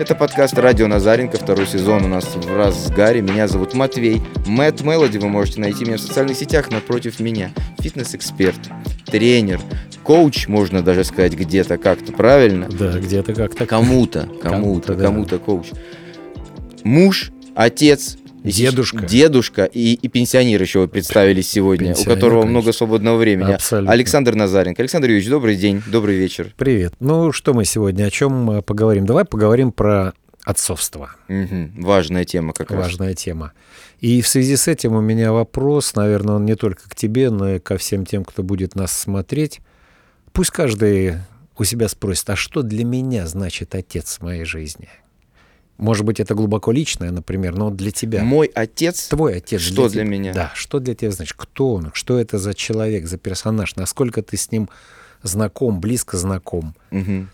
Это подкаст «Радио Назаренко», второй сезон у нас в разгаре. Меня зовут Матвей. Мэтт Мелоди, вы можете найти меня в социальных сетях напротив меня. Фитнес-эксперт, тренер, коуч, можно даже сказать, где-то как-то, правильно? Да, где-то как-то. Кому-то, кому-то, кому-то коуч. Муж, отец, Дедушка. Дедушка и, и пенсионер еще вы представились сегодня, у которого конечно. много свободного времени. Абсолютно. Александр Назаренко. Александр Юрьевич, добрый день, добрый вечер. Привет. Ну, что мы сегодня, о чем э, поговорим? Давай поговорим про отцовство. Угу. Важная тема как раз. Важная тема. И в связи с этим у меня вопрос, наверное, он не только к тебе, но и ко всем тем, кто будет нас смотреть. Пусть каждый у себя спросит, а что для меня значит отец в моей жизни? Может быть, это глубоко личное, например, но для тебя. Мой отец. Твой отец. Что для, для меня? Да, что для тебя значит? Кто он? Что это за человек, за персонаж? Насколько ты с ним знаком, близко знаком? Угу.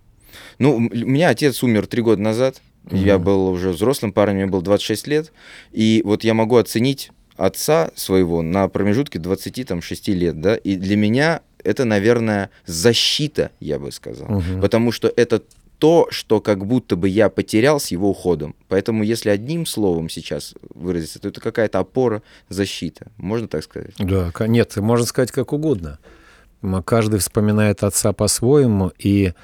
Ну, у меня отец умер три года назад. Угу. Я был уже взрослым парнем, мне было 26 лет. И вот я могу оценить отца своего на промежутке 26 лет, да, и для меня это, наверное, защита, я бы сказал, угу. потому что это то, что как будто бы я потерял с его уходом. Поэтому если одним словом сейчас выразиться, то это какая-то опора, защита. Можно так сказать? Да, нет, можно сказать как угодно. Каждый вспоминает отца по-своему, и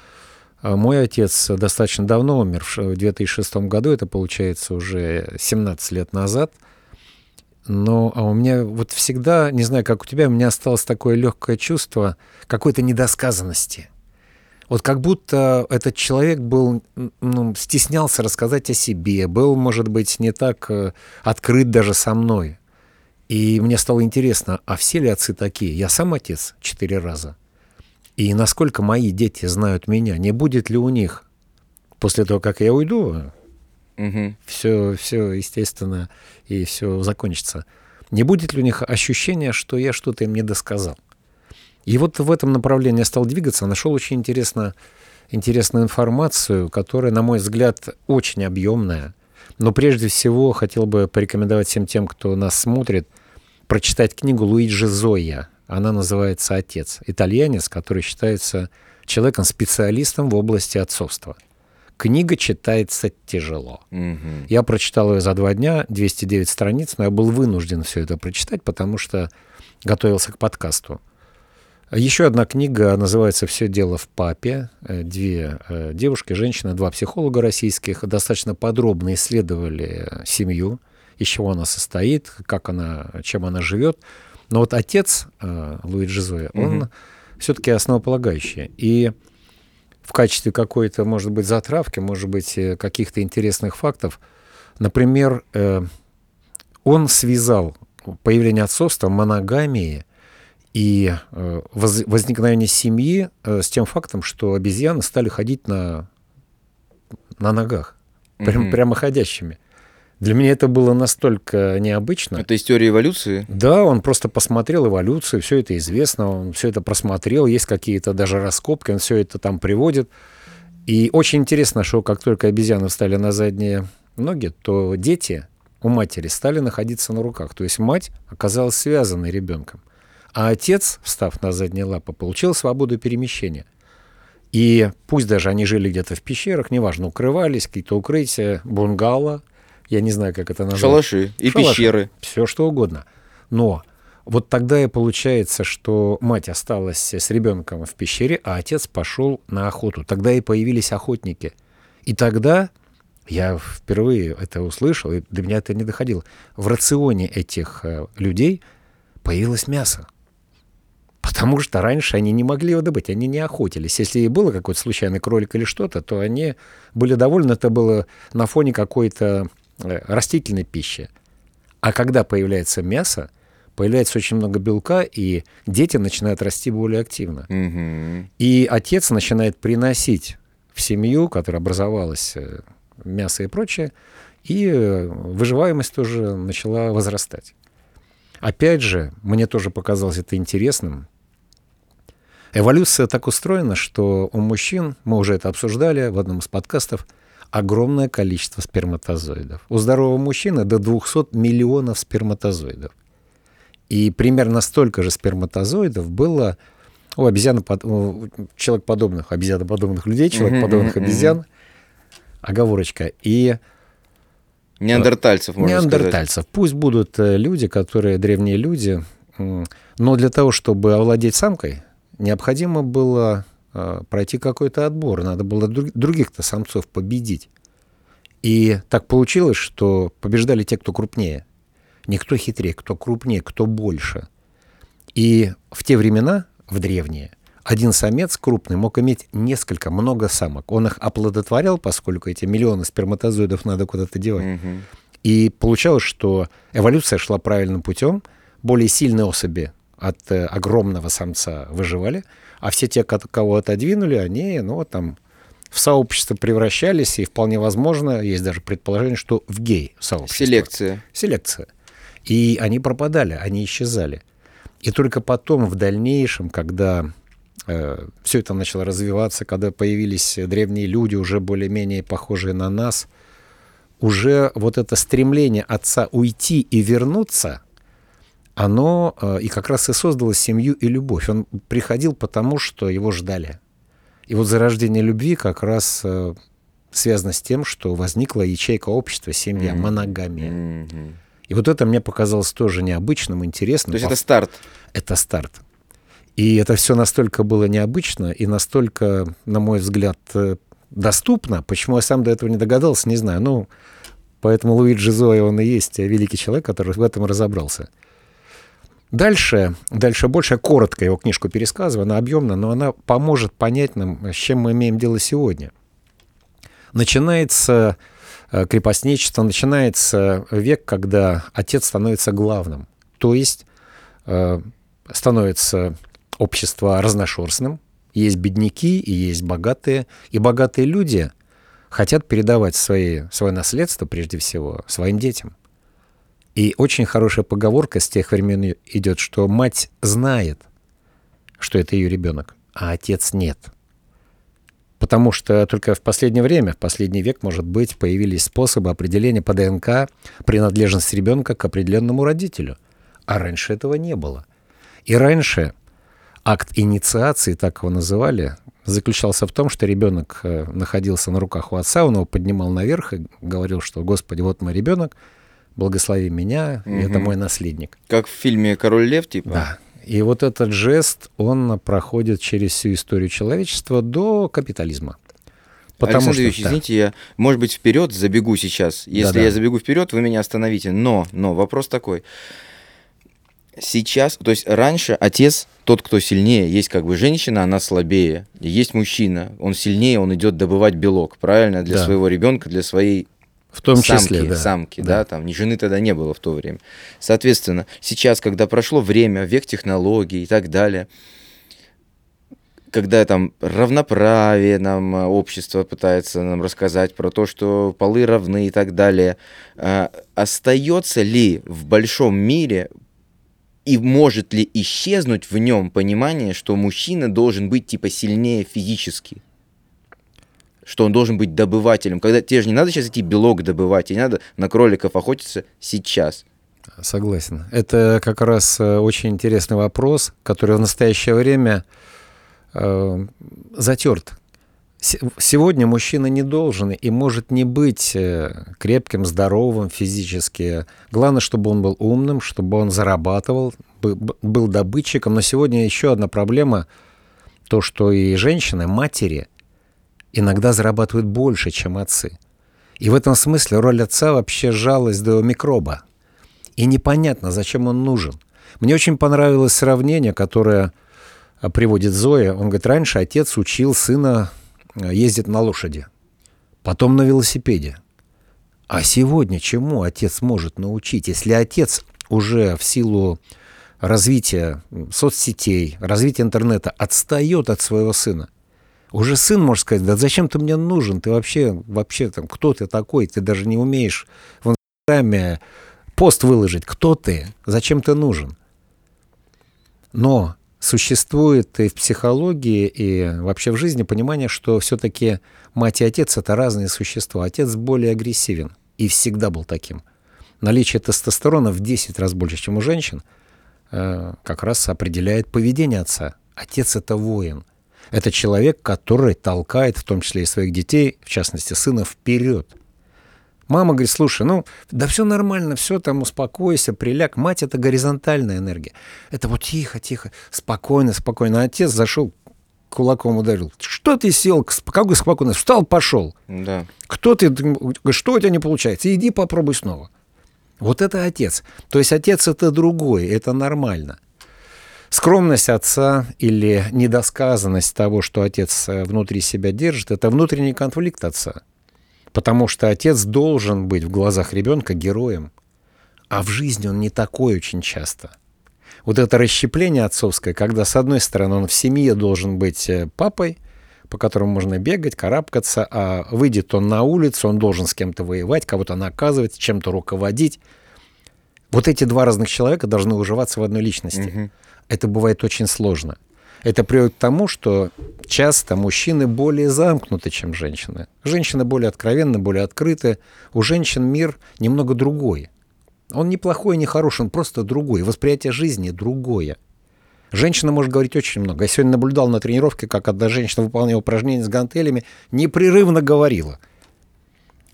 а, мой отец достаточно давно умер, в 2006 году, это получается уже 17 лет назад. Но а у меня вот всегда, не знаю, как у тебя, у меня осталось такое легкое чувство какой-то недосказанности. Вот как будто этот человек был, ну, стеснялся рассказать о себе, был, может быть, не так э, открыт даже со мной. И мне стало интересно, а все ли отцы такие? Я сам отец четыре раза. И насколько мои дети знают меня? Не будет ли у них после того, как я уйду, угу. все, все, естественно, и все закончится. Не будет ли у них ощущения, что я что-то им не досказал? И вот в этом направлении я стал двигаться, нашел очень интересно, интересную информацию, которая, на мой взгляд, очень объемная. Но прежде всего хотел бы порекомендовать всем тем, кто нас смотрит, прочитать книгу Луиджи Зоя. Она называется «Отец». Итальянец, который считается человеком-специалистом в области отцовства. Книга читается тяжело. Угу. Я прочитал ее за два дня, 209 страниц, но я был вынужден все это прочитать, потому что готовился к подкасту. Еще одна книга называется «Все дело в папе». Э, две э, девушки, женщина, два психолога российских достаточно подробно исследовали семью, из чего она состоит, как она, чем она живет. Но вот отец э, Луиджи Зоя, он угу. все-таки основополагающий. И в качестве какой-то, может быть, затравки, может быть, каких-то интересных фактов, например, он связал появление отцовства, моногамии – и э, возникновение семьи э, с тем фактом, что обезьяны стали ходить на, на ногах, прям, mm-hmm. прямоходящими. Для меня это было настолько необычно. Это история эволюции? Да, он просто посмотрел эволюцию, все это известно, он все это просмотрел, есть какие-то даже раскопки, он все это там приводит. И очень интересно, что как только обезьяны встали на задние ноги, то дети у матери стали находиться на руках. То есть мать оказалась связанной ребенком. А отец, встав на задние лапы, получил свободу перемещения. И пусть даже они жили где-то в пещерах, неважно, укрывались, какие-то укрытия, бунгало, я не знаю, как это назвать. Шалаши и Шалаши, пещеры. Все что угодно. Но вот тогда и получается, что мать осталась с ребенком в пещере, а отец пошел на охоту. Тогда и появились охотники. И тогда я впервые это услышал, и до меня это не доходило. В рационе этих э, людей появилось мясо. Потому что раньше они не могли его добыть, они не охотились. Если и было какой-то случайный кролик или что-то, то они были довольны, это было на фоне какой-то э, растительной пищи. А когда появляется мясо, появляется очень много белка, и дети начинают расти более активно. Угу. И отец начинает приносить в семью, которая образовалась, э, мясо и прочее, и э, выживаемость тоже начала возрастать. Опять же, мне тоже показалось это интересным. Эволюция так устроена, что у мужчин, мы уже это обсуждали в одном из подкастов, огромное количество сперматозоидов. У здорового мужчины до 200 миллионов сперматозоидов. И примерно столько же сперматозоидов было у обезьян, у человекоподобных, обезьяноподобных людей, человекоподобных обезьян. оговорочка. И Неандертальцев, можно неандертальцев. сказать. Пусть будут э, люди, которые древние люди, но для того, чтобы овладеть самкой, необходимо было э, пройти какой-то отбор, надо было других-то самцов победить. И так получилось, что побеждали те, кто крупнее. Не кто хитрее, кто крупнее, кто больше. И в те времена, в древние, один самец крупный мог иметь несколько, много самок. Он их оплодотворял, поскольку эти миллионы сперматозоидов надо куда-то девать. Угу. И получалось, что эволюция шла правильным путем. Более сильные особи от э, огромного самца выживали, а все те, кого отодвинули, они, ну, там, в сообщество превращались, и вполне возможно, есть даже предположение, что в гей-сообщество. Селекция. Селекция. И они пропадали, они исчезали. И только потом, в дальнейшем, когда э, все это начало развиваться, когда появились древние люди, уже более-менее похожие на нас, уже вот это стремление отца уйти и вернуться, оно э, и как раз и создало семью и любовь. Он приходил потому, что его ждали. И вот зарождение любви как раз э, связано с тем, что возникла ячейка общества, семья, mm-hmm. моногамия. Mm-hmm. И вот это мне показалось тоже необычным, интересным. То есть это старт? Это старт. И это все настолько было необычно и настолько, на мой взгляд, э, доступно. Почему я сам до этого не догадался, не знаю. Ну, поэтому Луиджи Зоя, он и есть великий человек, который в этом разобрался. Дальше, дальше больше, я коротко его книжку пересказываю, она объемна, но она поможет понять нам, с чем мы имеем дело сегодня. Начинается э, крепостничество, начинается век, когда отец становится главным. То есть э, становится общество разношерстным, есть бедняки и есть богатые, и богатые люди хотят передавать свои, свое наследство, прежде всего, своим детям. И очень хорошая поговорка с тех времен идет, что мать знает, что это ее ребенок, а отец нет. Потому что только в последнее время, в последний век, может быть, появились способы определения по ДНК принадлежности ребенка к определенному родителю. А раньше этого не было. И раньше акт инициации, так его называли, заключался в том, что ребенок э, находился на руках у отца, он его поднимал наверх и говорил, что «Господи, вот мой ребенок, благослови меня, угу. это мой наследник. Как в фильме «Король лев», типа? Да. И вот этот жест, он проходит через всю историю человечества до капитализма. Потому Александр Ильич, да. извините, я, может быть, вперед забегу сейчас. Если Да-да. я забегу вперед, вы меня остановите. Но, но вопрос такой. Сейчас, то есть раньше отец, тот, кто сильнее, есть как бы женщина, она слабее. Есть мужчина, он сильнее, он идет добывать белок, правильно, для да. своего ребенка, для своей в том самки, числе, да. самки, да. да, там, ни жены тогда не было в то время. Соответственно, сейчас, когда прошло время, век технологий и так далее, когда там равноправие нам а, общество пытается нам рассказать про то, что полы равны и так далее, а, остается ли в большом мире и может ли исчезнуть в нем понимание, что мужчина должен быть типа сильнее физически? Что он должен быть добывателем. Когда тебе же не надо сейчас идти белок добывать, тебе надо на кроликов охотиться сейчас. Согласен. Это как раз э, очень интересный вопрос, который в настоящее время э, затерт. Сегодня мужчина не должен и может не быть э, крепким, здоровым физически. Главное, чтобы он был умным, чтобы он зарабатывал, был добытчиком. Но сегодня еще одна проблема, то, что и женщины, матери – иногда зарабатывают больше, чем отцы. И в этом смысле роль отца вообще жалость до микроба. И непонятно, зачем он нужен. Мне очень понравилось сравнение, которое а, приводит Зоя. Он говорит, раньше отец учил сына а, ездить на лошади, потом на велосипеде. А сегодня чему отец может научить, если отец уже в силу развития соцсетей, развития интернета отстает от своего сына? Уже сын может сказать, да зачем ты мне нужен? Ты вообще, вообще там, кто ты такой? Ты даже не умеешь в инстаграме пост выложить. Кто ты? Зачем ты нужен? Но существует и в психологии, и вообще в жизни понимание, что все-таки мать и отец — это разные существа. Отец более агрессивен и всегда был таким. Наличие тестостерона в 10 раз больше, чем у женщин, э, как раз определяет поведение отца. Отец — это воин — Это человек, который толкает, в том числе и своих детей, в частности сына, вперед. Мама говорит, слушай, ну, да все нормально, все там, успокойся, приляг. Мать — это горизонтальная энергия. Это вот тихо, тихо, спокойно, спокойно. А отец зашел, кулаком ударил. Что ты сел? Какой спокойно? Встал, пошел. Да. Кто ты? Что у тебя не получается? Иди попробуй снова. Вот это отец. То есть отец это другой, это нормально. Скромность отца или недосказанность того, что отец э, внутри себя держит, это внутренний конфликт отца. Потому что отец должен быть в глазах ребенка героем. А в жизни он не такой очень часто. Вот это расщепление отцовское, когда, с одной стороны, он в семье должен быть э, папой, по которому можно бегать, карабкаться, а выйдет он на улицу, он должен с кем-то воевать, кого-то наказывать, чем-то руководить. Вот эти два разных человека должны уживаться в одной личности. Угу. Это бывает очень сложно. Это приводит к тому, что часто мужчины более замкнуты, чем женщины. Женщины более откровенны, более открыты. У женщин мир немного другой. Он не плохой, не хороший, он просто другой. Восприятие жизни другое. Женщина может говорить очень много. Я сегодня наблюдал на тренировке, как одна женщина, выполняя упражнения с гантелями, непрерывно говорила.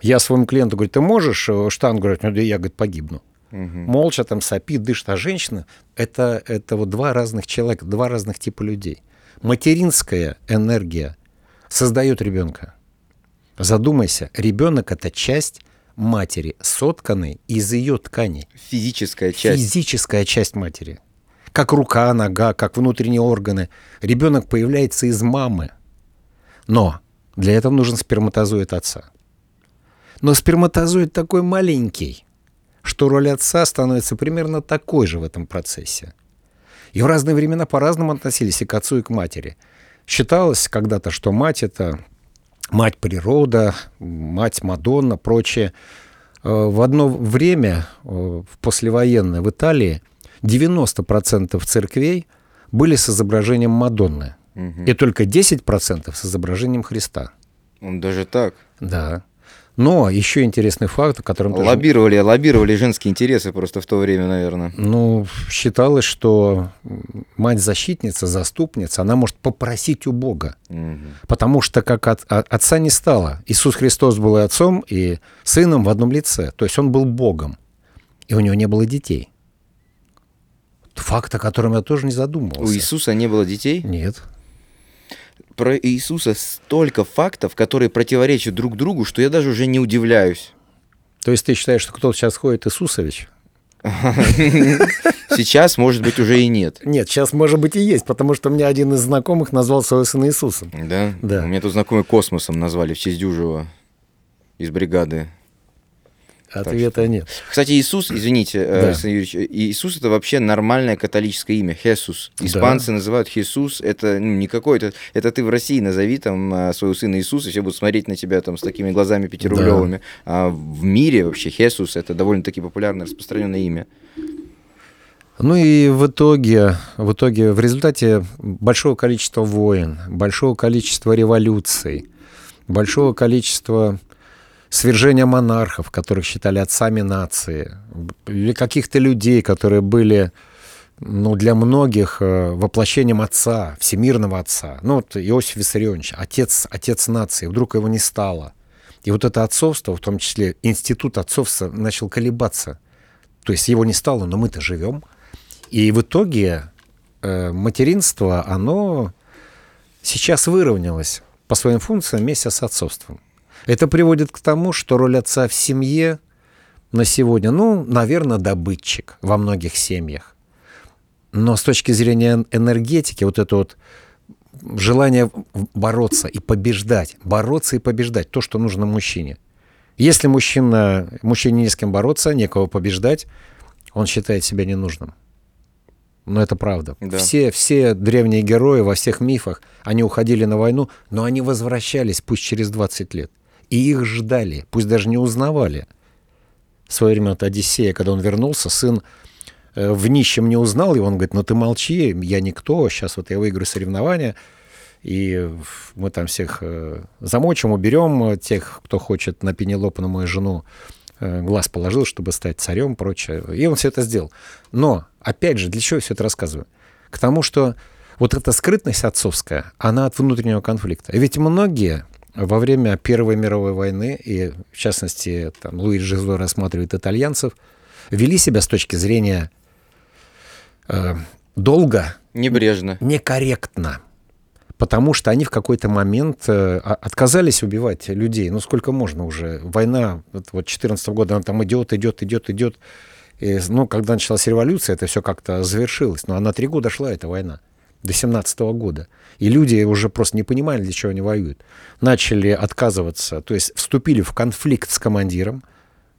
Я своему клиенту говорю, ты можешь э, штангу? Говорит, ну, я говорит, погибну. Угу. Молча там сопит, дышит. А женщина это, это вот два разных человека, два разных типа людей. Материнская энергия создает ребенка. Задумайся, ребенок это часть матери, сотканной из ее тканей. Физическая часть. Физическая часть матери. Как рука, нога, как внутренние органы. Ребенок появляется из мамы. Но для этого нужен сперматозоид отца. Но сперматозоид такой маленький, что роль отца становится примерно такой же в этом процессе. И в разные времена по-разному относились и к отцу, и к матери. Считалось когда-то, что мать — это мать природа, мать Мадонна, прочее. Э, в одно время, э, в послевоенное, в Италии, 90% церквей были с изображением Мадонны. Угу. И только 10% с изображением Христа. Он даже так? Да. Но еще интересный факт, о котором тоже... Лоббировали, лоббировали женские интересы просто в то время, наверное. Ну, считалось, что мать-защитница, заступница, она может попросить у Бога. Угу. Потому что как от, от, отца не стало. Иисус Христос был и отцом, и сыном в одном лице. То есть он был Богом. И у него не было детей. Факт, о котором я тоже не задумывался. У Иисуса не было детей? Нет про Иисуса столько фактов, которые противоречат друг другу, что я даже уже не удивляюсь. То есть ты считаешь, что кто-то сейчас ходит Иисусович? Сейчас, может быть, уже и нет. Нет, сейчас, может быть, и есть, потому что у меня один из знакомых назвал своего сына Иисусом. Да? Да. У меня тут знакомый космосом назвали в честь Дюжева из бригады. Ответа нет. Кстати, Иисус, извините, э, да. Александр Юрьевич, Иисус это вообще нормальное католическое имя, Хесус. Испанцы да. называют Хесус, это ну, не какой-то, это ты в России назови там э, своего сына Иисуса, все будут смотреть на тебя там с такими глазами пятирублевыми. Да. А в мире вообще Хесус это довольно-таки популярное, распространенное имя. Ну и в итоге, в итоге, в результате большого количества войн, большого количества революций, большого количества свержения монархов, которых считали отцами нации, или каких-то людей, которые были ну, для многих э, воплощением отца, всемирного отца. Ну, вот Иосиф Виссарионович, отец, отец нации, вдруг его не стало. И вот это отцовство, в том числе институт отцовства, начал колебаться. То есть его не стало, но мы-то живем. И в итоге э, материнство, оно сейчас выровнялось по своим функциям вместе с отцовством. Это приводит к тому, что роль отца в семье на сегодня, ну, наверное, добытчик во многих семьях. Но с точки зрения энергетики, вот это вот желание бороться и побеждать, бороться и побеждать, то, что нужно мужчине. Если мужчина, мужчине не с кем бороться, некого побеждать, он считает себя ненужным. Но это правда. Да. Все, все древние герои во всех мифах, они уходили на войну, но они возвращались, пусть через 20 лет. И их ждали, пусть даже не узнавали. В свое время от Одиссея, когда он вернулся, сын э, в нищем не узнал его, он говорит, ну ты молчи, я никто, сейчас вот я выиграю соревнования, и мы там всех э, замочим, уберем тех, кто хочет на Пенелопу, на мою жену, э, глаз положил, чтобы стать царем, прочее. И он все это сделал. Но, опять же, для чего я все это рассказываю? К тому, что Вот эта скрытность отцовская, она от внутреннего конфликта. Ведь многие во время Первой мировой войны, и в частности там, Луи Жизло рассматривает итальянцев, вели себя с точки зрения э, долго, небрежно, некорректно, потому что они в какой-то момент э, отказались убивать людей. Ну сколько можно уже? Война вот 14 -го года, она там идет, идет, идет, идет. И, ну, когда началась революция, это все как-то завершилось. Но она три года шла, эта война, до 17 -го года. И люди уже просто не понимали, для чего они воюют. Начали отказываться, то есть вступили в конфликт с командиром,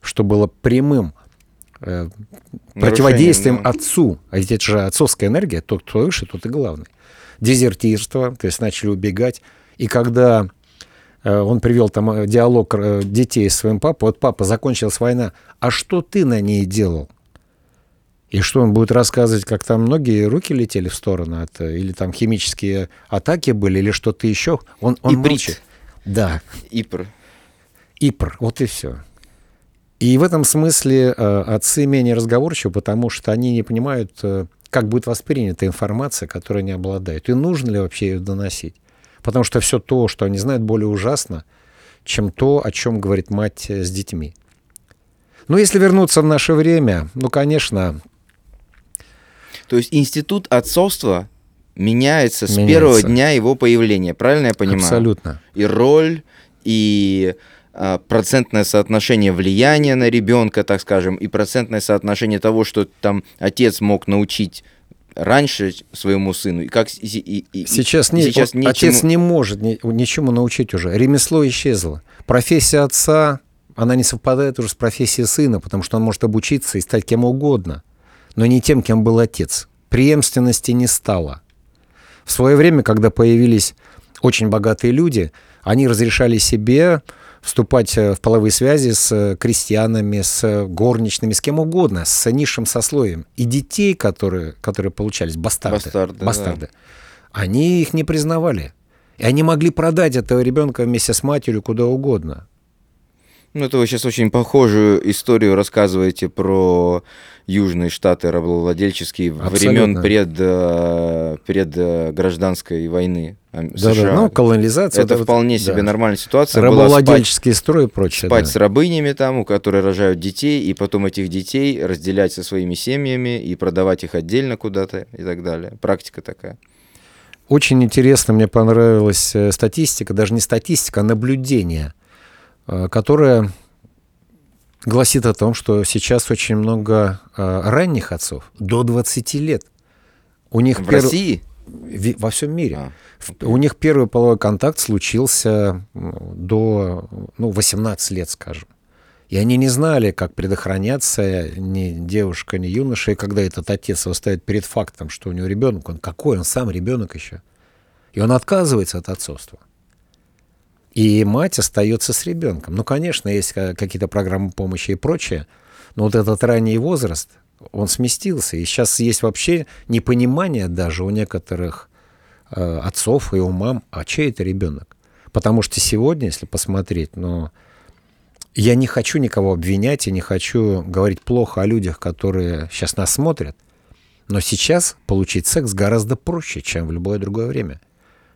что было прямым э, противодействием да. отцу. А ведь это же отцовская энергия, тот, кто выше, тот и главный. Дезертирство, то есть начали убегать. И когда э, он привел там э, диалог э, детей с своим папой, вот папа, закончилась война, а что ты на ней делал? И что он будет рассказывать, как там многие руки летели в сторону, от, или там химические атаки были, или что-то еще? Он, он Иприт. молчит. Да. Ипр. Ипр, вот и все. И в этом смысле э, отцы менее разговорчивы, потому что они не понимают, э, как будет воспринята информация, которой они обладают, и нужно ли вообще ее доносить. Потому что все то, что они знают, более ужасно, чем то, о чем говорит мать с детьми. Но если вернуться в наше время, ну, конечно, то есть институт отцовства меняется, меняется с первого дня его появления, правильно я понимаю? Абсолютно. И роль, и а, процентное соотношение влияния на ребенка, так скажем, и процентное соотношение того, что там отец мог научить раньше своему сыну, и как и, и, сейчас, не, сейчас он, нечему... отец не может ни, ничему научить уже. Ремесло исчезло. Профессия отца, она не совпадает уже с профессией сына, потому что он может обучиться и стать кем угодно но не тем, кем был отец. Преемственности не стало. В свое время, когда появились очень богатые люди, они разрешали себе вступать э, в половые связи с э, крестьянами, с горничными, с кем угодно, с низшим сословием. И детей, которые, которые получались, бастарды, бастарды, бастарды да. они их не признавали. И они могли продать этого ребенка вместе с матерью куда угодно. Ну, это вы сейчас очень похожую историю рассказываете про южные штаты рабовладельческие времен пред, э, пред э, гражданской войны да, США. Да, ну, колонизация. Это, это вполне вот, себе да. нормальная ситуация. Рабовладельческий строй и прочее. Спать да. с рабынями там, у которых рожают детей, и потом этих детей разделять со своими семьями и продавать их отдельно куда-то и так далее. Практика такая. Очень интересно, мне понравилась э, статистика, даже не статистика, а наблюдение, которое гласит о том, что сейчас очень много э, ранних отцов, до 20 лет. У них в пер... России? Во всем мире. А, okay. У них первый половой контакт случился до ну, 18 лет, скажем. И они не знали, как предохраняться ни девушка, ни юноша. И когда этот отец его ставит перед фактом, что у него ребенок, он какой, он сам ребенок еще. И он отказывается от отцовства. И мать остается с ребенком. Ну, конечно, есть какие-то программы помощи и прочее, но вот этот ранний возраст, он сместился. И сейчас есть вообще непонимание даже у некоторых э, отцов и у мам, а чей это ребенок? Потому что сегодня, если посмотреть, ну, я не хочу никого обвинять и не хочу говорить плохо о людях, которые сейчас нас смотрят, но сейчас получить секс гораздо проще, чем в любое другое время.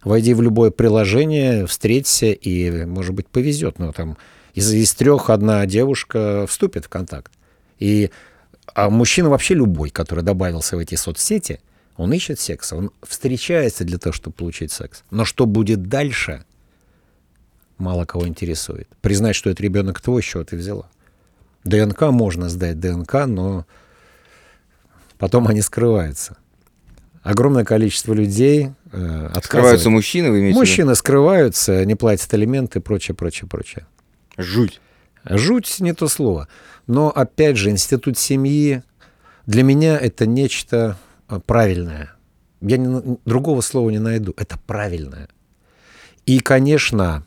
Войди в любое приложение, встреться, и, может быть, повезет. Но там из, из трех одна девушка вступит в контакт. И, а мужчина вообще любой, который добавился в эти соцсети, он ищет секса, он встречается для того, чтобы получить секс. Но что будет дальше, мало кого интересует. Признать, что это ребенок твой, с чего ты взяла. ДНК можно сдать ДНК, но потом они скрываются огромное количество людей э, Скрываются мужчины, вы имеете Мужчины скрываются, не платят алименты, прочее, прочее, прочее. Жуть. Жуть не то слово. Но, опять же, институт семьи для меня это нечто э, правильное. Я не, другого слова не найду. Это правильное. И, конечно,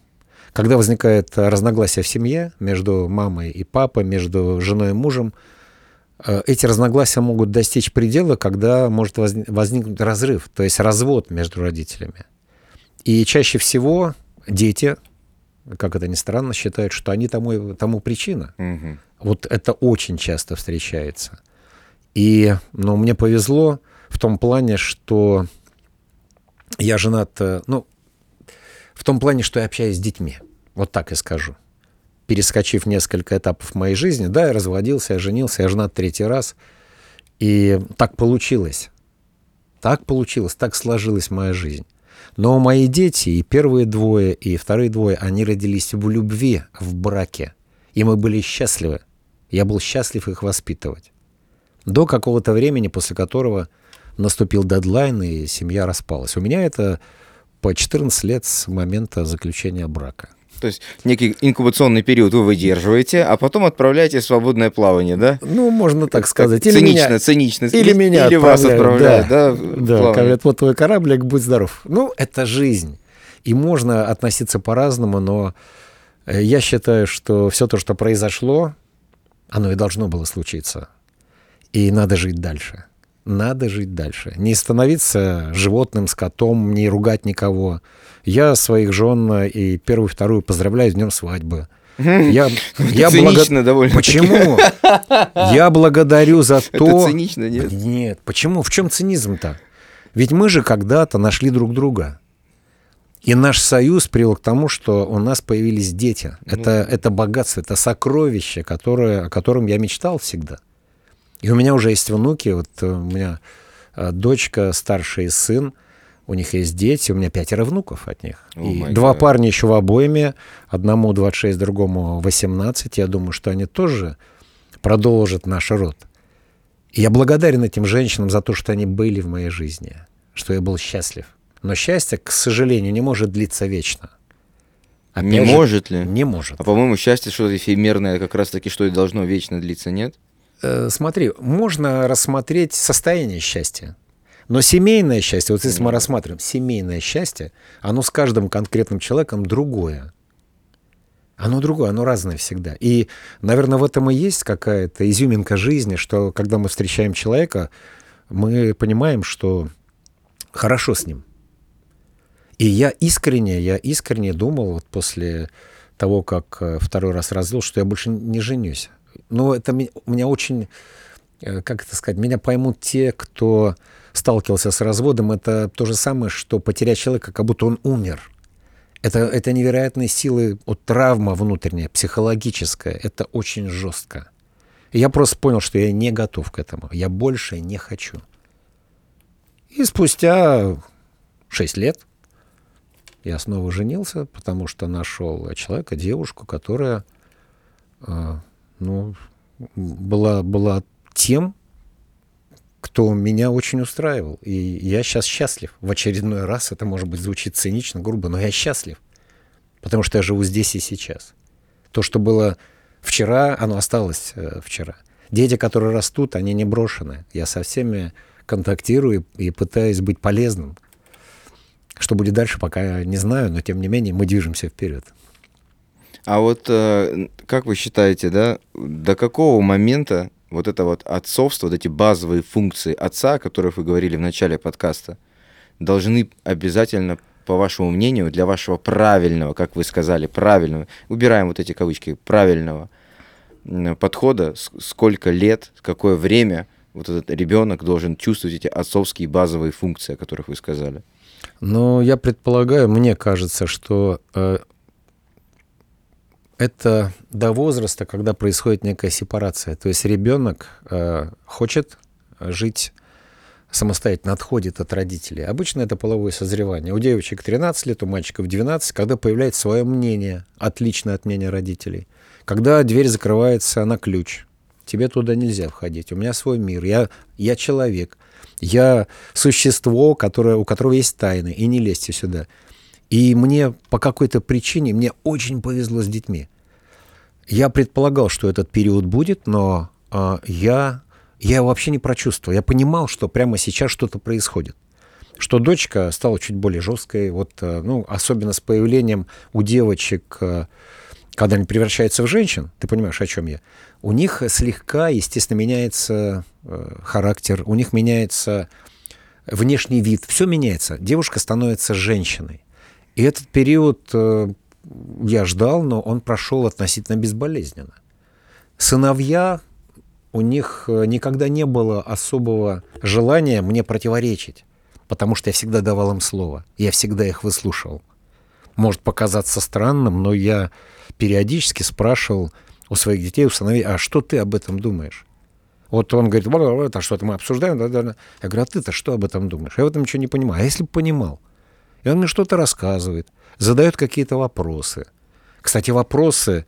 когда возникает разногласие в семье между мамой и папой, между женой и мужем, эти разногласия могут достичь предела, когда может возникнуть разрыв, то есть развод между родителями. И чаще всего дети, как это ни странно, считают, что они тому, тому причина. Угу. Вот это очень часто встречается. И ну, мне повезло в том плане, что я женат, э, ну, в том плане, что я общаюсь с детьми. Вот так и скажу. Перескочив несколько этапов моей жизни, да, я разводился, я женился, я женат третий раз. И так получилось. Так получилось, так сложилась моя жизнь. Но мои дети, и первые двое, и вторые двое, они родились в любви, в браке. И мы были счастливы. Я был счастлив их воспитывать. До какого-то времени, после которого наступил дедлайн, и семья распалась. У меня это по 14 лет с момента заключения брака. То есть некий инкубационный период вы выдерживаете, а потом отправляете в свободное плавание, да? Ну, можно так сказать. Или цинично, меня, цинично. Или, меня или вас отправляют, да? Да, да говорят, вот твой кораблик, будь здоров. Ну, это жизнь. И можно относиться по-разному, но э, я считаю, что все то, что произошло, оно и должно было случиться. И надо жить дальше. Надо жить дальше. Не становиться животным, скотом, не ругать никого. Я своих жен и первую, вторую поздравляю с днем свадьбы. Я, я цинично благ... довольно. Почему? Я благодарю за то... Это цинично, нет? Нет. Почему? В чем цинизм-то? Ведь мы же когда-то нашли друг друга. И наш союз привел к тому, что у нас появились дети. Ну... Это, это богатство, это сокровище, которое, о котором я мечтал всегда. И у меня уже есть внуки, вот э, у меня э, дочка, старший сын, у них есть дети, у меня пятеро внуков от них. Oh и два God. парня еще в обойме, одному 26, другому 18. Я думаю, что они тоже продолжат наш род. И я благодарен этим женщинам за то, что они были в моей жизни, что я был счастлив. Но счастье, к сожалению, не может длиться вечно. Опять не же, может ли? Не может. А по-моему, счастье что-то эфемерное, как раз-таки, что и должно вечно длиться, нет? Э, смотри, можно рассмотреть состояние счастья. Но семейное счастье, вот если мы рассматриваем семейное счастье, оно с каждым конкретным человеком другое. Оно другое, оно разное всегда. И, наверное, в этом и есть какая-то изюминка жизни, что когда мы встречаем человека, мы понимаем, что хорошо с ним. И я искренне, я искренне думал вот после того, как э, второй раз развел, что я больше не женюсь. Но это меня очень, э, как это сказать, меня поймут те, кто сталкивался с разводом. Это то же самое, что потерять человека, как будто он умер. Это, это невероятные силы, от травма внутренняя, психологическая. Это очень жестко. Я просто понял, что я не готов к этому. Я больше не хочу. И спустя 6 лет я снова женился, потому что нашел человека, девушку, которая э, ну, была, была тем, кто меня очень устраивал. И я сейчас счастлив. В очередной раз это, может быть, звучит цинично, грубо, но я счастлив. Потому что я живу здесь и сейчас. То, что было вчера, оно осталось э, вчера. Дети, которые растут, они не брошены. Я со всеми контактирую и, и пытаюсь быть полезным. Что будет дальше, пока не знаю, но тем не менее мы движемся вперед. А вот э, как вы считаете, да, до какого момента вот это вот отцовство, вот эти базовые функции отца, о которых вы говорили в начале подкаста, должны обязательно, по вашему мнению, для вашего правильного, как вы сказали, правильного, убираем вот эти кавычки, правильного подхода, сколько лет, какое время вот этот ребенок должен чувствовать эти отцовские базовые функции, о которых вы сказали? Ну, я предполагаю, мне кажется, что э, это до возраста, когда происходит некая сепарация. То есть ребенок э, хочет жить самостоятельно, отходит от родителей. Обычно это половое созревание. У девочек 13 лет, у мальчиков 12, когда появляется свое мнение, отличное от мнения родителей. Когда дверь закрывается на ключ. Тебе туда нельзя входить. У меня свой мир. Я, я человек. Я существо, которое, у которого есть тайны. И не лезьте сюда. И мне по какой-то причине, мне очень повезло с детьми. Я предполагал, что этот период будет, но э, я, я его вообще не прочувствовал. Я понимал, что прямо сейчас что-то происходит. Что дочка стала чуть более жесткой, вот, э, ну, особенно с появлением у девочек, э, когда они превращаются в женщин, ты понимаешь, о чем я, у них слегка, естественно, меняется э, характер, у них меняется внешний вид, все меняется. Девушка становится женщиной. И этот период э, я ждал, но он прошел относительно безболезненно. Сыновья, у них э, никогда не было особого желания мне противоречить. потому что я всегда давал им слово, я всегда их выслушивал. Может показаться странным, но я периодически спрашивал у своих детей, у сыновей, а что ты об этом думаешь? Вот он говорит, это что-то мы обсуждаем, да, да, да. Я говорю, а ты-то что об этом думаешь? Я в этом ничего не понимаю. А если бы понимал? И он мне что-то рассказывает, задает какие-то вопросы. Кстати, вопросы,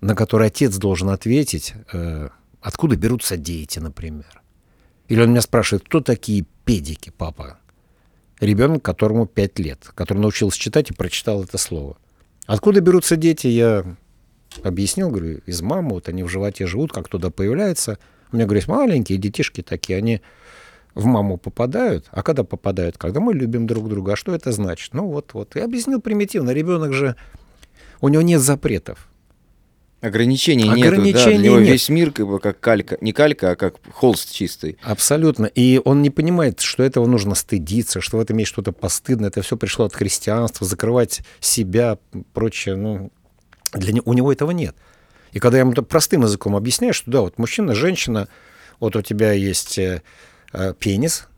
на которые отец должен ответить, э, откуда берутся дети, например. Или он меня спрашивает, кто такие педики, папа? Ребенок, которому 5 лет, который научился читать и прочитал это слово. Откуда берутся дети, я объяснил, говорю, из мамы, вот они в животе живут, как туда появляется. У меня, говорю, маленькие детишки такие, они в маму попадают, а когда попадают? Когда мы любим друг друга. А что это значит? Ну вот, вот. Я объяснил примитивно. Ребенок же, у него нет запретов. Ограничений, Ограничений нету, да, для него нет. весь мир как бы как калька, не калька, а как холст чистый. Абсолютно. И он не понимает, что этого нужно стыдиться, что в этом есть что-то постыдное. Это все пришло от христианства, закрывать себя, прочее. Ну, для него, у него этого нет. И когда я ему простым языком объясняю, что да, вот мужчина, женщина, вот у тебя есть э, пенис,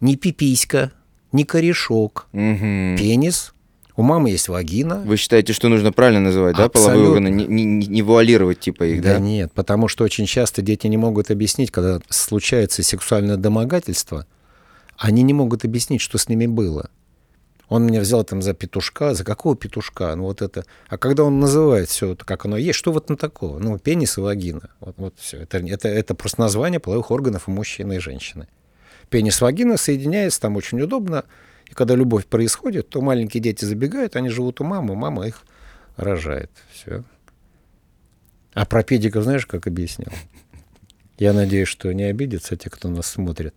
не пиписька, не корешок, угу. пенис, у мамы есть вагина. Вы считаете, что нужно правильно называть, Абсолютно. да, половые органы, не, не, не вуалировать типа их, да? Да нет, потому что очень часто дети не могут объяснить, когда случается сексуальное домогательство, они не могут объяснить, что с ними было. Он меня взял там за петушка, за какого петушка? Ну вот это. А когда он называет все это, как оно есть, что вот на такого? Ну, пенис и вагина. Вот, вот все. Это, это, это просто название половых органов у мужчины и женщины. Пенис, вагина соединяется, там очень удобно. И когда любовь происходит, то маленькие дети забегают, они живут у мамы, мама их рожает. Все. А про педиков знаешь, как объяснил? Я надеюсь, что не обидятся те, кто нас смотрит.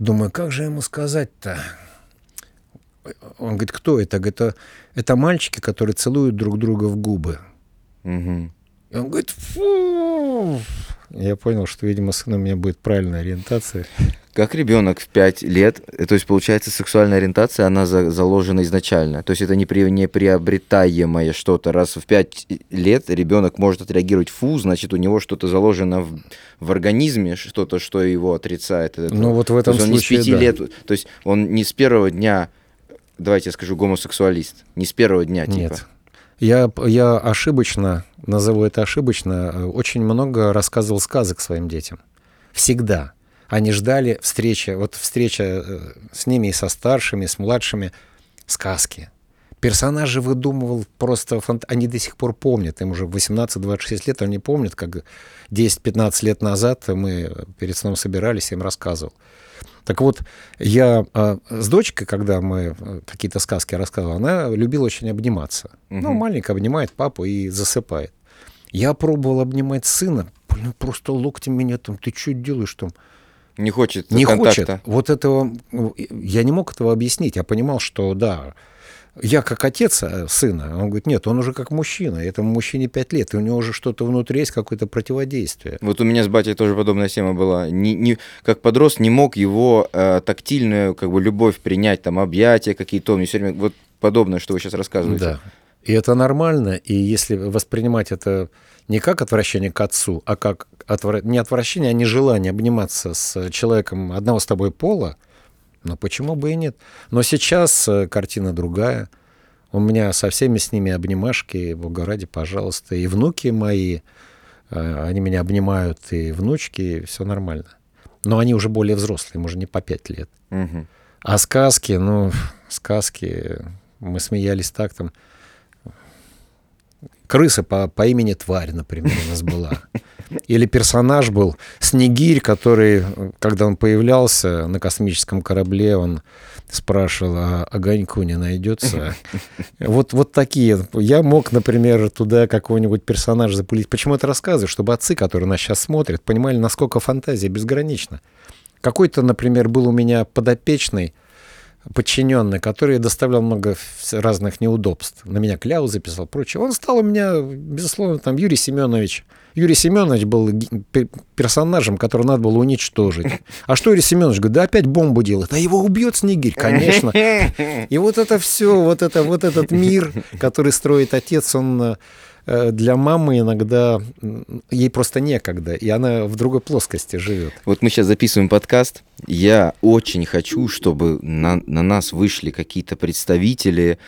Думаю, как же ему сказать-то? Он говорит, кто это? Это, это мальчики, которые целуют друг друга в губы. Угу. И он говорит, фу! Я понял, что, видимо, сын у меня будет правильная ориентация. Как ребенок в 5 лет, то есть получается сексуальная ориентация, она за, заложена изначально. То есть это не, при, не приобретаемое что-то. Раз в 5 лет ребенок может отреагировать фу, значит у него что-то заложено в, в организме, что-то, что его отрицает. Ну вот в этом то есть случае, он не с 5 да. лет, то есть он не с первого дня, давайте я скажу, гомосексуалист, не с первого дня типа. Нет. Я, я ошибочно, назову это ошибочно, очень много рассказывал сказок своим детям. Всегда. Они ждали встречи, вот встреча э, с ними и со старшими, с младшими, сказки. Персонажи выдумывал просто, фант... они до сих пор помнят, им уже 18-26 лет, они помнят, как 10-15 лет назад мы перед сном собирались, им рассказывал. Так вот, я э, с дочкой, когда мы э, какие-то сказки рассказывал, она любила очень обниматься. Угу. Ну, маленькая обнимает папу и засыпает. Я пробовал обнимать сына, блин, просто локтем меня там, ты что делаешь там? Не хочет Не контакта. хочет. Вот этого... Я не мог этого объяснить. Я понимал, что да, я как отец э, сына, он говорит, нет, он уже как мужчина, этому мужчине 5 лет, и у него уже что-то внутри есть, какое-то противодействие. Вот у меня с батей тоже подобная тема была. Не, не, как подрос не мог его э, тактильную как бы любовь принять, там объятия какие-то, он мне все время, вот подобное, что вы сейчас рассказываете. Да, и это нормально, и если воспринимать это не как отвращение к отцу, а как отвра... не отвращение, а не желание обниматься с человеком одного с тобой пола, но почему бы и нет? Но сейчас э, картина другая. У меня со всеми с ними обнимашки, бога ради, пожалуйста. И внуки мои, э, они меня обнимают, и внучки, все нормально. Но они уже более взрослые, может, не по пять лет. Угу. А сказки, ну, сказки, мы смеялись так там. Крыса по, по имени Тварь, например, у нас была. Или персонаж был Снегирь, который, когда он появлялся на космическом корабле, он спрашивал, а огоньку не найдется? Вот, вот такие. Я мог, например, туда какого-нибудь персонажа запулить. Почему это рассказываю? Чтобы отцы, которые нас сейчас смотрят, понимали, насколько фантазия безгранична. Какой-то, например, был у меня подопечный, подчиненный, который доставлял много разных неудобств. На меня кляу записал, прочее. Он стал у меня, безусловно, там Юрий Семенович. Юрий Семенович был персонажем, который надо было уничтожить. А что Юрий Семенович говорит? Да опять бомбу делает. А его убьет Снегирь, конечно. И вот это все, вот, это, вот этот мир, который строит отец, он э, для мамы иногда ей просто некогда, и она в другой плоскости живет. Вот мы сейчас записываем подкаст. Я очень хочу, чтобы на, на нас вышли какие-то представители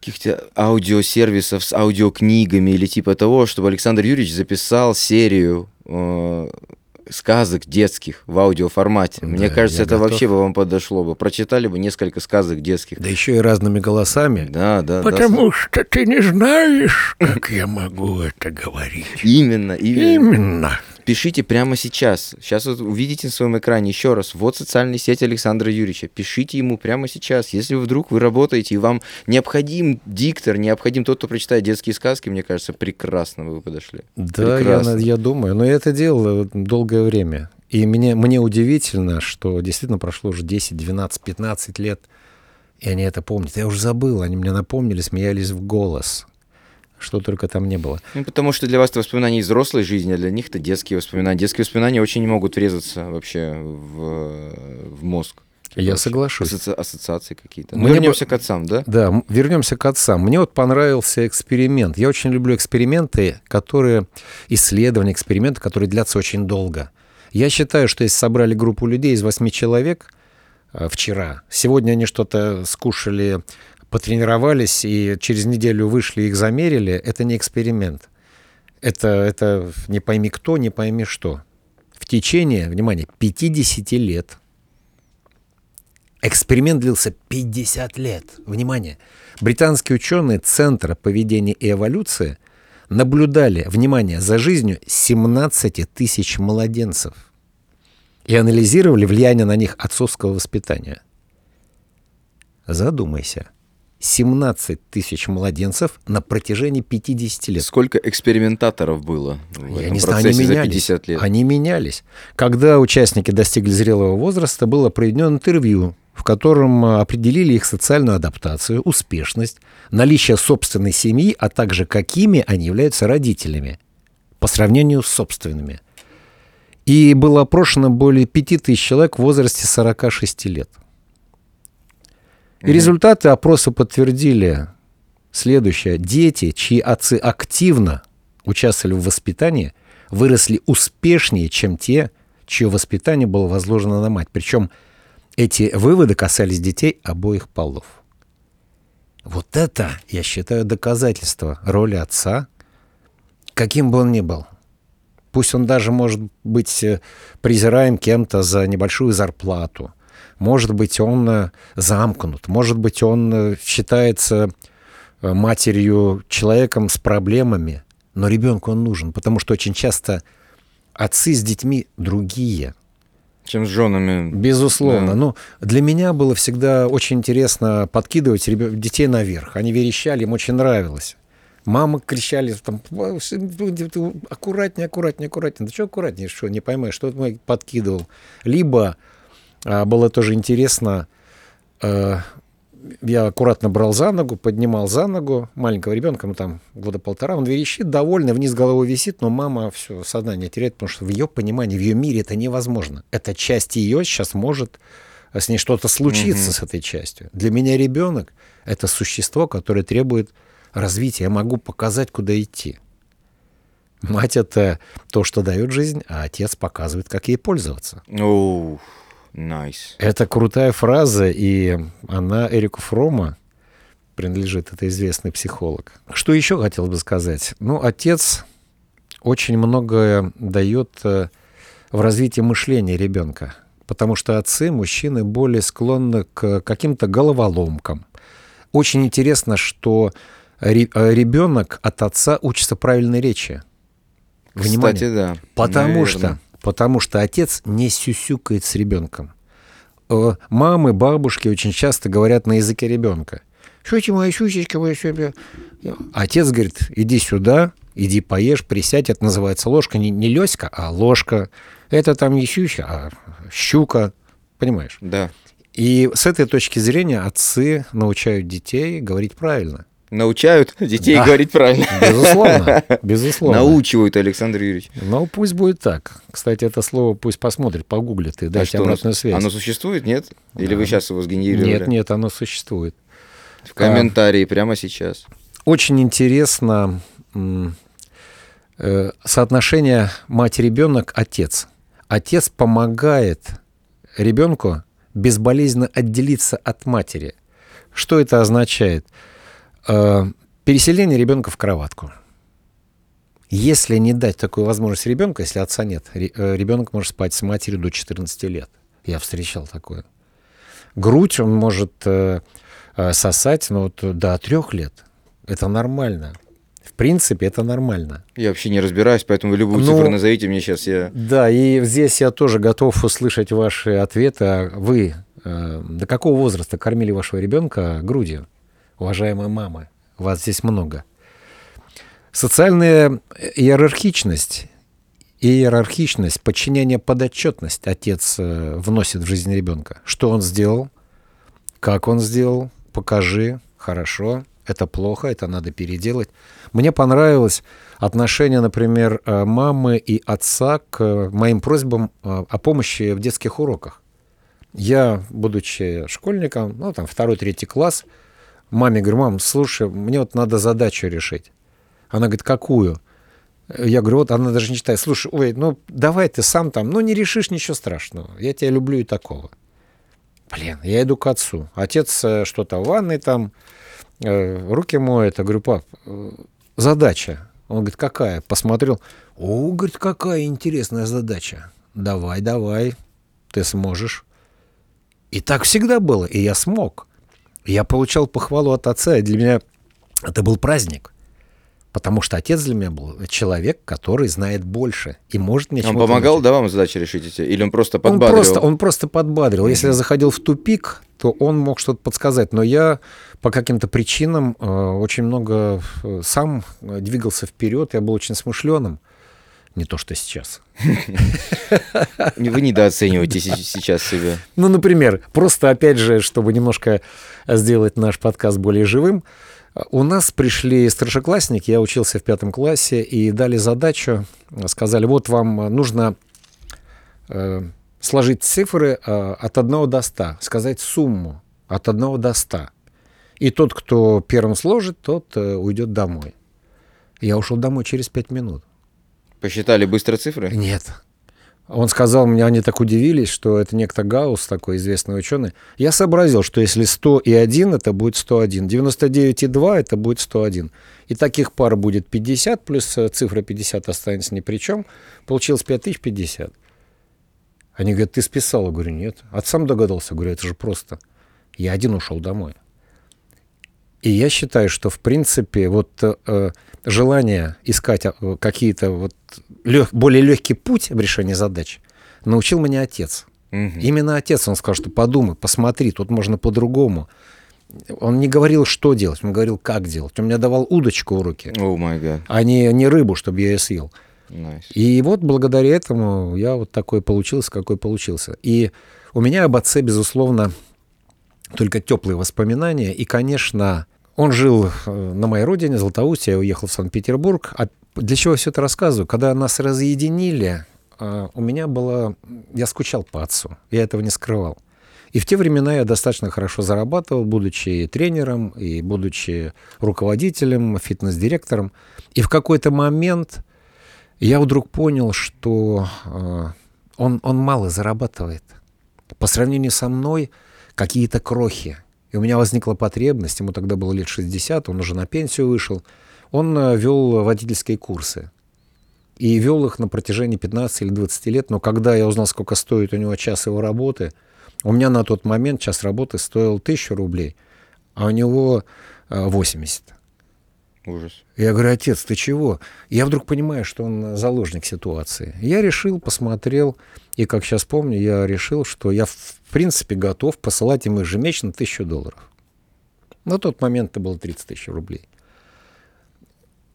каких-то аудиосервисов с аудиокнигами или типа того, чтобы Александр Юрьевич записал серию э, сказок детских в аудиоформате. Мне Да, кажется, я это готов. вообще бы вам подошло бы. Прочитали бы несколько сказок детских. Да еще и разными голосами. Да, да, да. Потому что ты не знаешь, как я могу это говорить. Именно, именно. Именно. Пишите прямо сейчас. Сейчас вот увидите на своем экране еще раз. Вот социальная сеть Александра Юрьевича. Пишите ему прямо сейчас. Если вдруг вы работаете и вам необходим диктор, необходим тот, кто прочитает детские сказки, мне кажется, прекрасно вы подошли. Да, я, Прекрасно. я думаю. Но я это делал долгое время. И мне, мне удивительно, что действительно прошло уже 10, 12, 15 лет, и они это помнят. Я уже забыл, они мне напомнили, смеялись в голос. Что только там не было. Ну, потому что для вас это воспоминания из взрослой жизни, а для них это детские воспоминания. Детские воспоминания очень не могут врезаться вообще в, в мозг. Я Вообще. соглашусь. Асоци- ассоциации какие-то. Мне Мы вернемся бы- к отцам, да? Да, вернемся к отцам. Мне вот понравился эксперимент. Я очень люблю эксперименты, которые исследования, эксперименты, которые длятся очень долго. Я считаю, что если собрали группу людей из восьми человек э, вчера, сегодня они что-то скушали, потренировались и через неделю вышли, их замерили, это не эксперимент. Это, это не пойми кто, не пойми что. В течение, внимание, 50 лет Эксперимент длился 50 лет. Внимание. Британские ученые Центра поведения и эволюции наблюдали, внимание, за жизнью 17 тысяч младенцев и анализировали влияние на них отцовского воспитания. Задумайся. 17 тысяч младенцев на протяжении 50 лет. Сколько экспериментаторов было в Я этом не знаю, они процессе за менялись. 50 лет? Они менялись. Когда участники достигли зрелого возраста, было проведено интервью, в котором а, определили их социальную адаптацию, успешность, наличие собственной семьи, а также какими они являются родителями по сравнению с собственными. И было опрошено более 5000 человек в возрасте 46 лет. И результаты опроса подтвердили следующее. Дети, чьи отцы активно участвовали в воспитании, выросли успешнее, чем те, чье воспитание было возложено на мать. Причем эти выводы касались детей обоих полов. Вот это, я считаю, доказательство роли отца, каким бы он ни был. Пусть он даже может быть э, презираем кем-то за небольшую зарплату. Может быть, он э, замкнут. Может быть, он э, считается э, матерью человеком с проблемами. Но ребенку он нужен, потому что очень часто отцы с детьми другие. Чем с женами. Безусловно. Да. Ну, для меня было всегда очень интересно подкидывать детей наверх. Они верещали, им очень нравилось. Мамы кричали, там, аккуратнее, аккуратнее, аккуратнее. Да что аккуратнее, что, не поймаешь, что ты подкидывал. Либо было тоже интересно, а, я аккуратно брал за ногу, поднимал за ногу маленького ребенка, ему там года полтора, он верещит, довольный, вниз головой висит, но мама все сознание теряет, потому что в ее понимании, в ее мире это невозможно. Это часть ее сейчас может с ней что-то случиться Мгм. с этой частью. Для меня ребенок — это существо, которое требует развития. Я могу показать, куда идти. Мать — это то, что дает жизнь, а отец показывает, как ей пользоваться. Оу, найс. Это крутая фраза, и она Эрику Фрома принадлежит, это известный психолог. Что еще хотел бы сказать? Ну, отец очень многое дает э, в развитии мышления ребенка, потому что отцы, мужчины, более склонны к каким-то головоломкам. Очень интересно, что э, ребенок от отца учится правильной речи. Внимание. Кстати, да. Потому Наверно. что, потому что отец не сюсюкает с ребенком. Э, Мамы, бабушки очень часто говорят на языке ребенка. Что моя щучечка, моя щучечка?» Отец говорит, иди сюда, иди поешь, присядь. Это называется ложка. Не, не лёська, а ложка. Это там не щучка, а щука. Понимаешь? Да. И с этой точки зрения отцы научают детей говорить правильно. Научают детей Да. говорить правильно. Безусловно. Безусловно. Научивают, Александр Юрьевич. Ну, пусть будет так. Кстати, это слово пусть посмотрит, погуглит и А дайте что, оно- обратную связь. Оно существует, нет? Или Да. вы сейчас его сгенерировали? Нет, нет, оно существует. В комментарии прямо сейчас. Очень интересно э, соотношение мать-ребенок-отец. Отец помогает ребенку безболезненно отделиться от матери. Что это означает? Э, переселение ребенка в кроватку. Если не дать такую возможность ребенку, если отца нет, э, ребенок может спать с матерью до 14 лет. Я встречал такое. Грудь он может э, сосать ну, вот, до трех лет. Это нормально. В принципе, это нормально. Я вообще не разбираюсь, поэтому вы любую ну, цифру назовите мне сейчас. Я... Да, и здесь я тоже готов услышать ваши ответы. А вы э, до какого возраста кормили вашего ребенка грудью, уважаемая мама? Вас здесь много. Социальная иерархичность, иерархичность, подчинение, подотчетность отец э, вносит в жизнь ребенка. Что он сделал, как он сделал, покажи, хорошо, это плохо, это надо переделать. Мне понравилось отношение, например, э, мамы и отца к моим просьбам э, о помощи в детских уроках. Я, будучи школьником, ну, там, второй, третий класс, маме говорю, мам, слушай, мне вот надо задачу решить. Она говорит, какую? Я говорю, вот она даже не читает. Слушай, ой, ну давай ты сам там, ну не решишь ничего страшного. Я тебя люблю и такого. Блин, я иду к отцу. Отец э, что-то в ванной там, э, руки моет. Я говорю, пап, э, задача. Он говорит, какая? Посмотрел. О, говорит, какая интересная задача. Давай, давай, ты сможешь. И так всегда было, и я смог. Я получал похвалу от отца, и для меня это был праздник. Потому что отец для меня был человек, который знает больше и может мне Он помогал, научить. да, вам задачи решить эти? Или он просто подбадрил? Он просто, он просто подбадрил. Mm-hmm. Если я заходил в тупик, то он мог что-то подсказать. Но я по каким-то причинам э, очень много э, сам двигался вперед. Я был очень смышленым. Не то, что сейчас. Вы недооцениваете сейчас себя. Ну, например, просто, опять же, чтобы немножко сделать наш подкаст более живым, у нас пришли старшеклассники, я учился в пятом классе, и дали задачу, сказали, вот вам нужно э, сложить цифры э, от 1 до 100, сказать сумму от 1 до 100. И тот, кто первым сложит, тот э, уйдет домой. Я ушел домой через 5 минут. Посчитали быстро цифры? Нет. Он сказал мне, они так удивились, что это некто Гаусс, такой известный ученый. Я сообразил, что если 100 и 1, это будет 101. 99 и 2, это будет 101. И таких пар будет 50, плюс э, цифра 50 останется ни при чем. Получилось 5050. Они говорят, ты списал? Я говорю, нет. А сам догадался? Я говорю, это же просто. Я один ушел домой. И я считаю, что, в принципе, вот э, желание искать э, какие-то вот лег, более легкий путь в решении задач научил меня отец. Угу. Именно отец, он сказал, что подумай, посмотри, тут можно по-другому. Он не говорил, что делать, он говорил, как делать. Он мне давал удочку в руки, oh а не, не рыбу, чтобы я ее съел. Nice. И вот благодаря этому я вот такой получился, какой получился. И у меня об отце, безусловно, только теплые воспоминания. И, конечно, он жил э, на моей родине, Златоусте, я уехал в Санкт-Петербург. А для чего я все это рассказываю? Когда нас разъединили, э, у меня было... Я скучал по отцу, я этого не скрывал. И в те времена я достаточно хорошо зарабатывал, будучи тренером и будучи руководителем, фитнес-директором. И в какой-то момент я вдруг понял, что э, он, он мало зарабатывает. По сравнению со мной какие-то крохи. И у меня возникла потребность, ему тогда было лет 60, он уже на пенсию вышел. Он э, вел водительские курсы. И вел их на протяжении 15 или 20 лет. Но когда я узнал, сколько стоит у него час его работы, у меня на тот момент час работы стоил 1000 рублей, а у него 80. Э, Ужас. Я говорю, отец, ты чего? Я вдруг понимаю, что он заложник ситуации. Я решил, посмотрел, и как сейчас помню, я решил, что я в принципе готов посылать им ежемесячно тысячу долларов. На тот момент это было 30 тысяч рублей.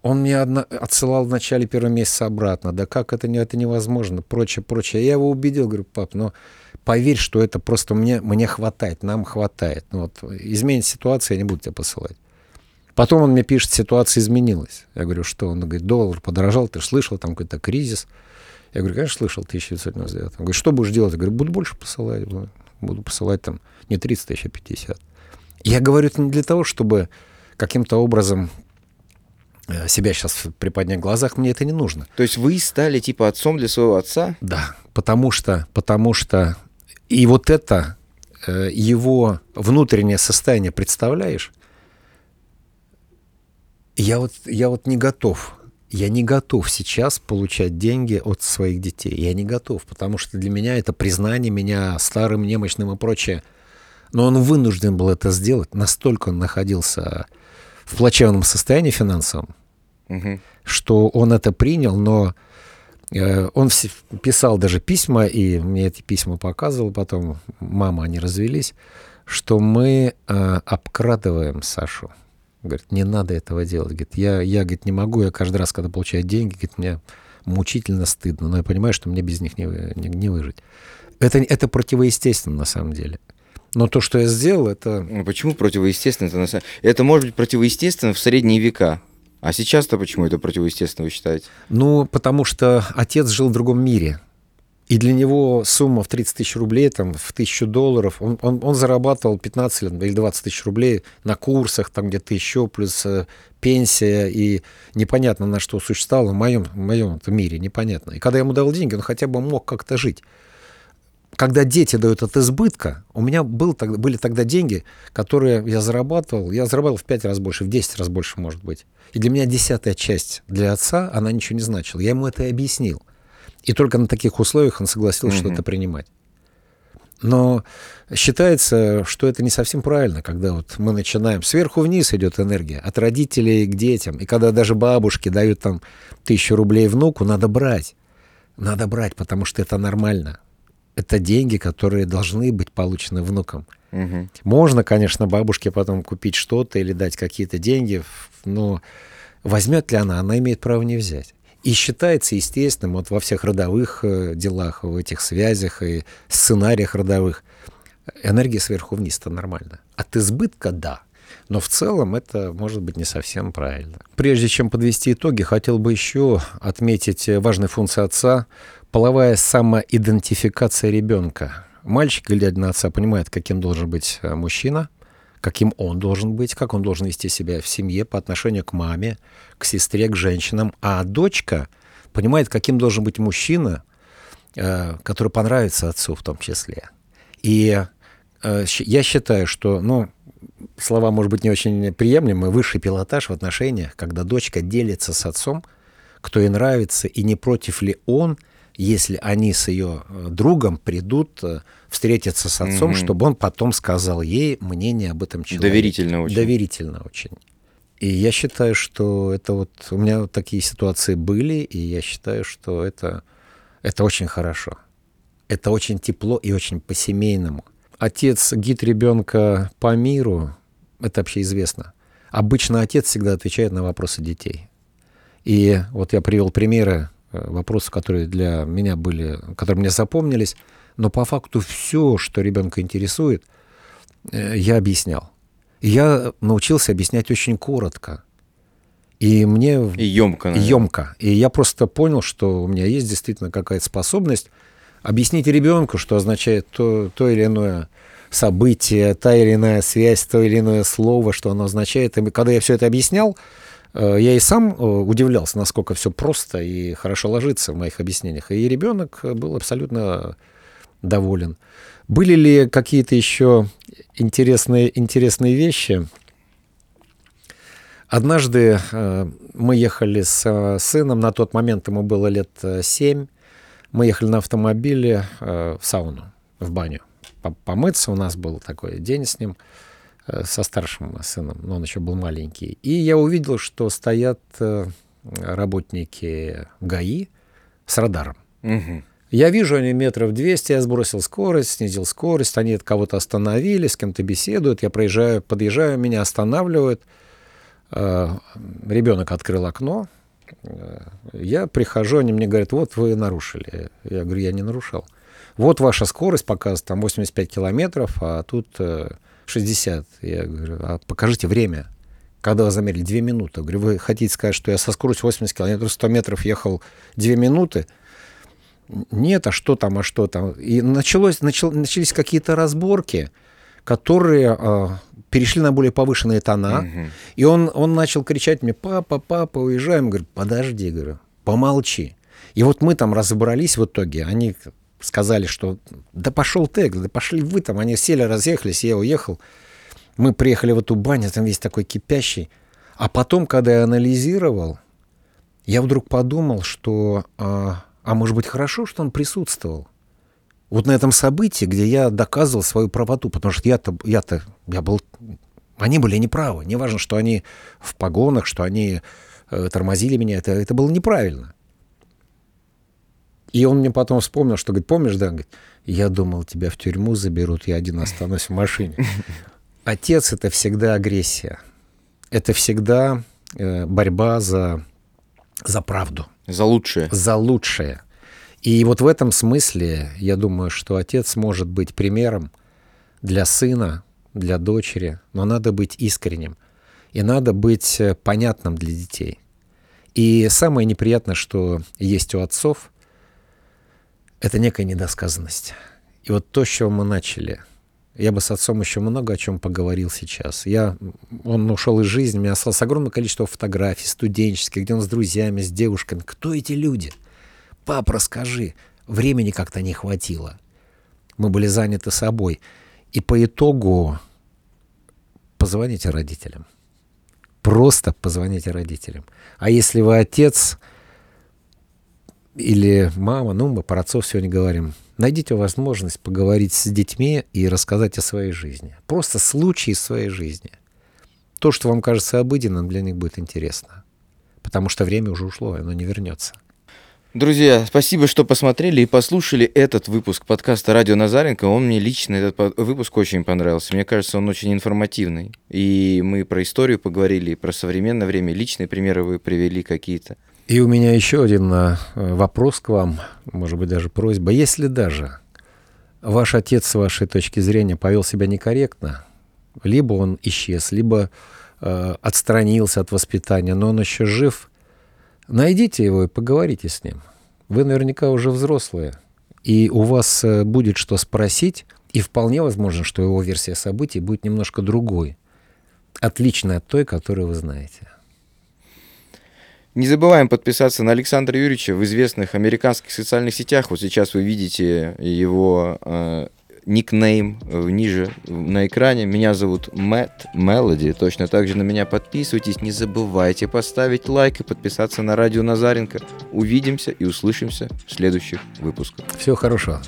Он мне одно, отсылал в начале первого месяца обратно. Да как это, не, это невозможно, прочее, прочее. Я его убедил, говорю, пап, ну поверь, что это просто мне, мне хватает, нам хватает. Ну, вот, изменит ситуация, я не буду тебя посылать. Потом он мне пишет, ситуация изменилась. Я говорю, что? Он говорит, доллар подорожал, ты же слышал, там какой-то кризис. Я говорю, конечно, слышал, 1999. Он говорит, что будешь делать? Я говорю, буду больше посылать. Буду посылать там не 30 тысяч, а 50. Я говорю это не для того, чтобы каким-то образом э, себя сейчас приподнять в глазах, мне это не нужно. То есть вы стали типа отцом для своего отца? Да, потому что, потому что и вот это э, его внутреннее состояние, представляешь? Я вот, я вот не готов. Я не готов сейчас получать деньги от своих детей. Я не готов, потому что для меня это признание меня старым, немощным и прочее. Но он вынужден был это сделать. Настолько он находился в плачевном состоянии финансовом, Мгм. что он это принял, но э, он писал даже письма, и мне эти письма показывал потом, мама, они развелись, что мы э, обкрадываем Сашу. Говорит, не надо этого делать. Говорит, я, я говорит, не могу, я каждый раз, когда получаю деньги, говорит, мне мучительно стыдно, но я понимаю, что мне без них не, не, не выжить. Это, это противоестественно на самом деле. Но то, что я сделал, это... Ну, почему противоестественно? Это, на самом- это может быть противоестественно в средние века. А сейчас-то почему это противоестественно, вы считаете? Ну, потому что отец жил в другом мире. И для него сумма в 30 тысяч рублей, там, в тысячу долларов, он, он, он зарабатывал 15 лет или 20 тысяч рублей на курсах, там где-то еще, плюс э, пенсия, и непонятно, на что существовало в моем, в моем мире, непонятно. И когда я ему дал деньги, он хотя бы мог как-то жить. Когда дети дают от избытка, у меня был, тогда- были тогда деньги, которые я зарабатывал, я зарабатывал в 5 раз больше, в 10 раз больше, может быть. И для меня десятая часть для отца, она ничего не значила. Я ему это и объяснил. И только на таких условиях он согласился Мгм. что-то принимать. Но считается, что это не совсем правильно, когда вот мы начинаем, сверху вниз идет энергия, от родителей к детям. И когда даже бабушки дают там тысячу рублей внуку, надо брать. Надо брать, потому что это нормально. Это деньги, которые должны быть получены внукам. Мгм. Можно, конечно, бабушке потом купить что-то или дать какие-то деньги, но возьмет ли она, она имеет право не взять. И считается естественным вот во всех родовых э, делах, в этих связях и сценариях родовых, энергия сверху вниз это нормально. От избытка – да. Но в целом это может быть не совсем правильно. Прежде чем подвести итоги, хотел бы еще отметить э, важную функцию отца – половая самоидентификация ребенка. Мальчик, глядя на отца, понимает, каким должен быть э, мужчина, каким он должен быть, как он должен вести себя в семье по отношению к маме, к сестре, к женщинам. А дочка понимает, каким должен быть мужчина, э, который понравится отцу в том числе. И э, я считаю, что, ну, слова, может быть, не очень приемлемые, высший пилотаж в отношениях, когда дочка делится с отцом, кто ей нравится, и не против ли он, если они с ее э, другом придут э, встретиться с отцом, Мгм. чтобы он потом сказал ей мнение об этом человеке. Доверительно очень. Доверительно очень. И я считаю, что это вот... У меня вот такие ситуации были, и я считаю, что это, это очень хорошо. Это очень тепло и очень по-семейному. Отец гид ребенка по миру, это вообще известно. Обычно отец всегда отвечает на вопросы детей. И вот я привел примеры э, вопросов, которые для меня были, которые мне запомнились, но по факту все, что ребенка интересует, э, я объяснял. И я научился объяснять очень коротко. И мне И емко. емко. И я просто понял, что у меня есть действительно какая-то способность объяснить ребенку, что означает то, то или иное событие, та или иная связь, то или иное слово, что оно означает. И когда я все это объяснял, я и сам э, удивлялся, насколько все просто и хорошо ложится в моих объяснениях. И ребенок был абсолютно доволен. Были ли какие-то еще интересные, интересные вещи? Однажды э, мы ехали с э, сыном, на тот момент ему было лет э, семь. Мы ехали на автомобиле э, в сауну, в баню. По- Помыться у нас был такой день с ним, э, со старшим сыном, но он еще был маленький. И я увидел, что стоят э, работники ГАИ с радаром. Мгм. Я вижу, они метров 200, я сбросил скорость, снизил скорость, они от кого-то остановились, с кем-то беседуют, я проезжаю, подъезжаю, меня останавливают. Э, Ребенок открыл окно, Э, я прихожу, они мне говорят, вот вы нарушили. Я говорю, я не нарушал. Вот ваша скорость показывает там 85 километров, а тут э, 60. Я говорю, а покажите время. Когда вы замерили? Две минуты. Я говорю, вы хотите сказать, что я со скоростью 80 километров, 100 метров ехал две минуты? Нет, а что там, а что там? И началось, начал, начались какие-то разборки, которые э, перешли на более повышенные тона, Мгм. и он, он начал кричать мне, папа, папа, уезжаем. Говорю, подожди, говорю, помолчи. И вот мы там разобрались в итоге, они сказали, что да пошел ты, да пошли вы там, они сели, разъехались, я уехал. Мы приехали в эту баню, там весь такой кипящий. А потом, когда я анализировал, я вдруг подумал, что, а, а может быть, хорошо, что он присутствовал. Вот на этом событии, где я доказывал свою правоту, потому что я-то, я-то, я был, они были неправы. Неважно, что они в погонах, что они э, тормозили меня, это, это было неправильно. И он мне потом вспомнил, что, говорит, помнишь, да, говорит, я думал, тебя в тюрьму заберут, я один останусь в машине. Отец — это всегда агрессия. Это всегда э, борьба за, за правду За лучшее. за лучшее. И вот в этом смысле я думаю, что отец может быть примером для сына, для дочери, но надо быть искренним. И надо быть э, понятным для детей. И самое неприятное, что есть у отцов, это некая недосказанность. И вот то, с чего мы начали. Я бы с отцом еще много о чем поговорил сейчас. Я, он ушел из жизни, у меня осталось огромное количество фотографий студенческих, где он с друзьями, с девушками. Кто эти люди? Пап, расскажи. Времени как-то не хватило. Мы были заняты собой. И по итогу позвоните родителям. Просто позвоните родителям. А если вы отец или мама, ну, мы про отцов сегодня говорим, найдите возможность поговорить с детьми и рассказать о своей жизни. Просто случаи из своей жизни. То, что вам кажется обыденным, для них будет интересно. Потому что время уже ушло, оно не вернется. Друзья, спасибо, что посмотрели и послушали этот выпуск подкаста «Радио Назаренко». Он мне лично, этот выпуск очень понравился. Мне кажется, он очень информативный. И мы про историю поговорили, и про современное время. Личные примеры вы привели какие-то. И у меня еще один э, вопрос к вам, может быть, даже просьба. Если даже ваш отец, с вашей точки зрения, повел себя некорректно, либо он исчез, либо э, отстранился от воспитания, но он еще жив, найдите его и поговорите с ним. Вы наверняка уже взрослые, и у вас э, будет что спросить, и вполне возможно, что его версия событий будет немножко другой, отличной от той, которую вы знаете. Не забываем подписаться на Александра Юрьевича в известных американских социальных сетях. Вот сейчас вы видите его э, никнейм э, ниже на экране. Меня зовут Мэтт Мелоди. Точно так же на меня подписывайтесь. Не забывайте поставить лайк и подписаться на радио Назаренко. Увидимся и услышимся в следующих выпусках. Всего хорошего.